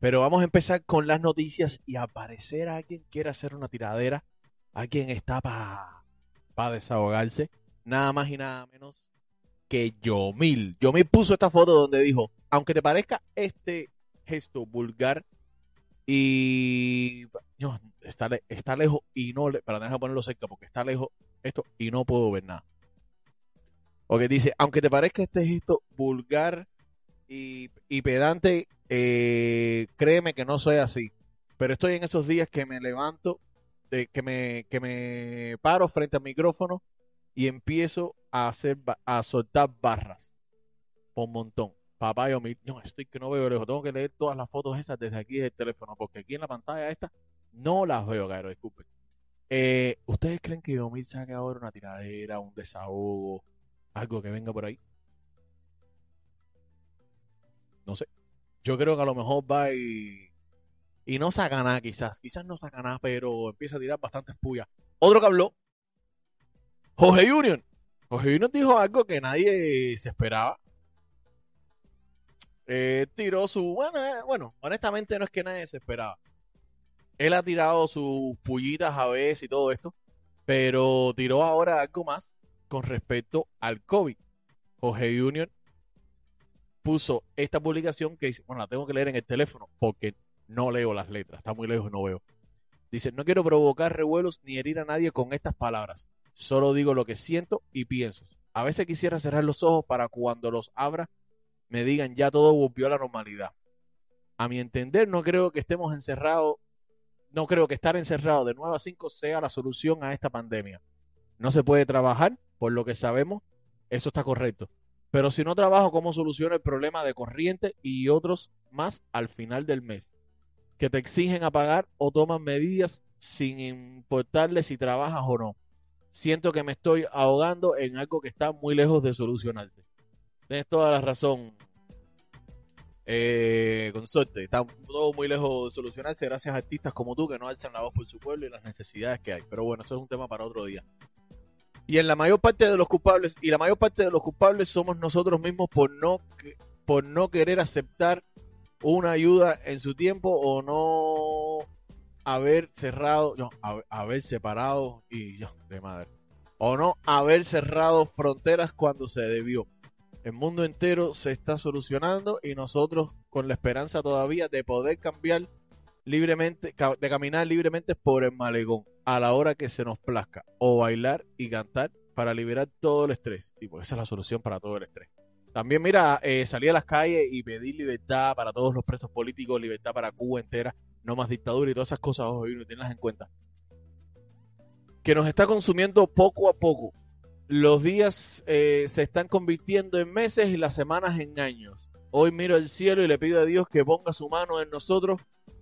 Pero vamos a empezar con las noticias y aparecer a alguien que quiere hacer una tiradera, alguien está para pa desahogarse, nada más y nada menos que Yomil. Yomil puso esta foto donde dijo, aunque te parezca este gesto vulgar y no, está, está lejos y no, le- pero deja ponerlo cerca porque está lejos esto y no puedo ver nada. Ok, dice, aunque te parezca este gesto vulgar y, y pedante, eh, créeme que no soy así. Pero estoy en esos días que me levanto, de, que, me, que me paro frente al micrófono y empiezo a hacer a soltar barras por montón. Papá, yo, mi- no, estoy que no veo lejos. Tengo que leer todas las fotos esas desde aquí del teléfono, porque aquí en la pantalla esta no las veo, Cairo, disculpen. Eh, ¿Ustedes creen que Yomil saque ahora una tiradera, un desahogo, algo que venga por ahí? No sé. Yo creo que a lo mejor va y, y no saca nada, quizás. Quizás no saca nada, pero empieza a tirar bastantes puyas. Otro que habló, Jorge Union. Jorge Union dijo algo que nadie se esperaba. Eh, tiró su. Bueno, eh, bueno, honestamente no es que nadie se esperaba. Él ha tirado sus pullitas a veces y todo esto, pero tiró ahora algo más con respecto al COVID. Jorge Union puso esta publicación que dice, bueno, la tengo que leer en el teléfono porque no leo las letras, está muy lejos y no veo. Dice, no quiero provocar revuelos ni herir a nadie con estas palabras, solo digo lo que siento y pienso. A veces quisiera cerrar los ojos para cuando los abra me digan ya todo volvió a la normalidad. A mi entender, no creo que estemos encerrados, no creo que estar encerrado de 9 a 5 sea la solución a esta pandemia. No se puede trabajar, por lo que sabemos, eso está correcto. Pero si no trabajo, ¿cómo soluciono el problema de corriente y otros más al final del mes? Que te exigen a pagar o toman medidas sin importarle si trabajas o no. Siento que me estoy ahogando en algo que está muy lejos de solucionarse. Tienes toda la razón, eh, consorte. Está todo muy lejos de solucionarse gracias a artistas como tú que no alzan la voz por su pueblo y las necesidades que hay. Pero bueno, eso es un tema para otro día. Y en la mayor parte de los culpables, y la mayor parte de los culpables somos nosotros mismos por no, por no querer aceptar una ayuda en su tiempo o no haber cerrado, no, haber separado y yo, de madre. O no haber cerrado fronteras cuando se debió. El mundo entero se está solucionando y nosotros con la esperanza todavía de poder cambiar libremente, de caminar libremente por el malecón a la hora que se nos plazca o bailar y cantar para liberar todo el estrés. Sí, porque esa es la solución para todo el estrés. También, mira, eh, salir a las calles y pedir libertad para todos los presos políticos, libertad para Cuba entera, no más dictadura y todas esas cosas, ojo, y tenlas en cuenta. Que nos está consumiendo poco a poco. Los días eh, se están convirtiendo en meses y las semanas en años. Hoy miro el cielo y le pido a Dios que ponga su mano en nosotros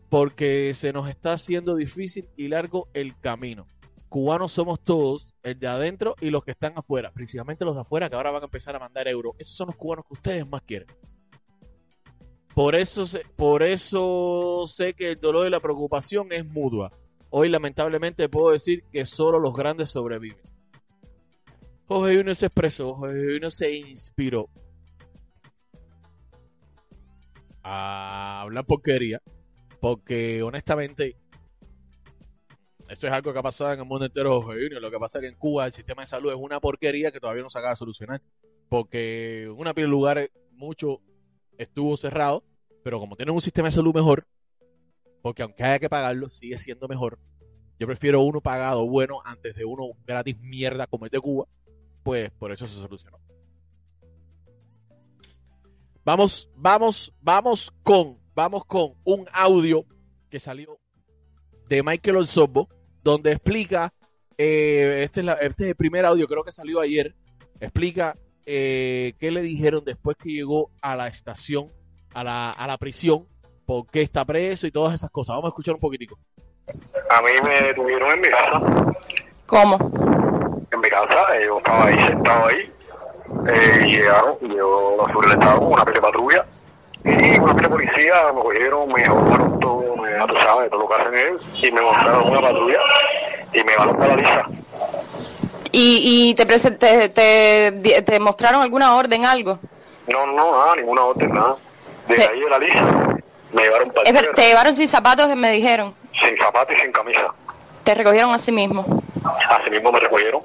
porque se nos está haciendo difícil y largo el camino. Cubanos somos todos, el de adentro y los que están afuera, principalmente los de afuera que ahora van a empezar a mandar euros. Esos son los cubanos que ustedes más quieren. Por eso, por eso sé que el dolor y la preocupación es mutua. Hoy lamentablemente puedo decir que solo los grandes sobreviven. Jorge Uno se expresó, Jorge Uno se inspiró a hablar porquería, porque honestamente esto es algo que ha pasado en el mundo entero, Uno. Lo que pasa es que en Cuba el sistema de salud es una porquería que todavía no se acaba de solucionar, porque una pila de lugares mucho estuvo cerrado, pero como tienen un sistema de salud mejor, porque aunque haya que pagarlo, sigue siendo mejor. Yo prefiero uno pagado bueno antes de uno gratis mierda como el de Cuba, pues por eso se solucionó. Vamos, vamos, vamos con, vamos con un audio que salió de Michael Osorbo, donde explica, eh, este, es la- este es el primer audio, creo que salió ayer, explica eh, qué le dijeron después que llegó a la estación, a la, a la prisión, por qué está preso y todas esas cosas. Vamos a escuchar un poquitico. A mí me tuvieron en mi casa, ¿Cómo? en mi casa, eh, yo estaba ahí sentado ahí, eh, y llegaron, y yo sobre el estado con una de patrulla, y pile de policía me cogieron, me abordaron todo, me, sabes, todo lo que hacen ellos, y me montaron una patrulla, y me para la lisa. ¿Y, y te, te, te, te mostraron alguna orden, algo? No, no, nada, ninguna orden, nada. De Sí. ahí de la lisa, me llevaron para Es entera. te llevaron sin zapatos, me dijeron. Sin zapatos y sin camisa. Te recogieron a sí mismo. Así mismo me recogieron.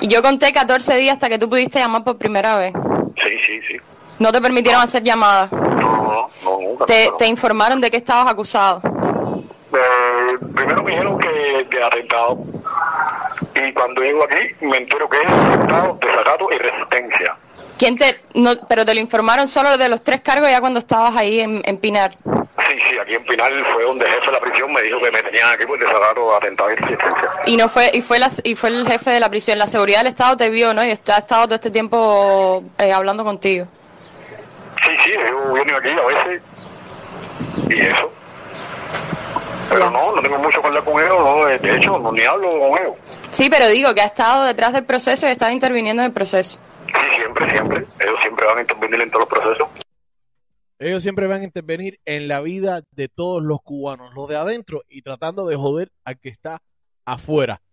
Y yo conté 14 días hasta que tú pudiste llamar por primera vez. Sí, sí, sí. No te permitieron hacer llamadas. Nunca. Te, nunca, te no. informaron de que estabas acusado. Eh, primero me dijeron que de atentado. Y cuando llego aquí me entero que es atentado, desacato y resistencia. ¿Quién te, no, pero te lo informaron solo de los tres cargos ya cuando estabas ahí en, en Pinar. Sí, sí, aquí en Pinal fue donde el jefe de la prisión me dijo que me tenían aquí por desacato, atentado y resistencia. Y no fue y fue la, y fue el jefe de la prisión. La seguridad del Estado te vio, ¿no? Y ha estado todo este tiempo eh, hablando contigo. Sí, sí, yo vengo aquí a veces y eso. Pero no, no tengo mucho que hablar con ellos, no, de hecho, no, ni hablo con ellos. Sí, pero digo que ha estado detrás del proceso y estado interviniendo en el proceso. Sí, siempre, siempre. Ellos siempre van a intervenir en todos los procesos. Ellos siempre van a intervenir en la vida de todos los cubanos, los de adentro, y tratando de joder al que está afuera.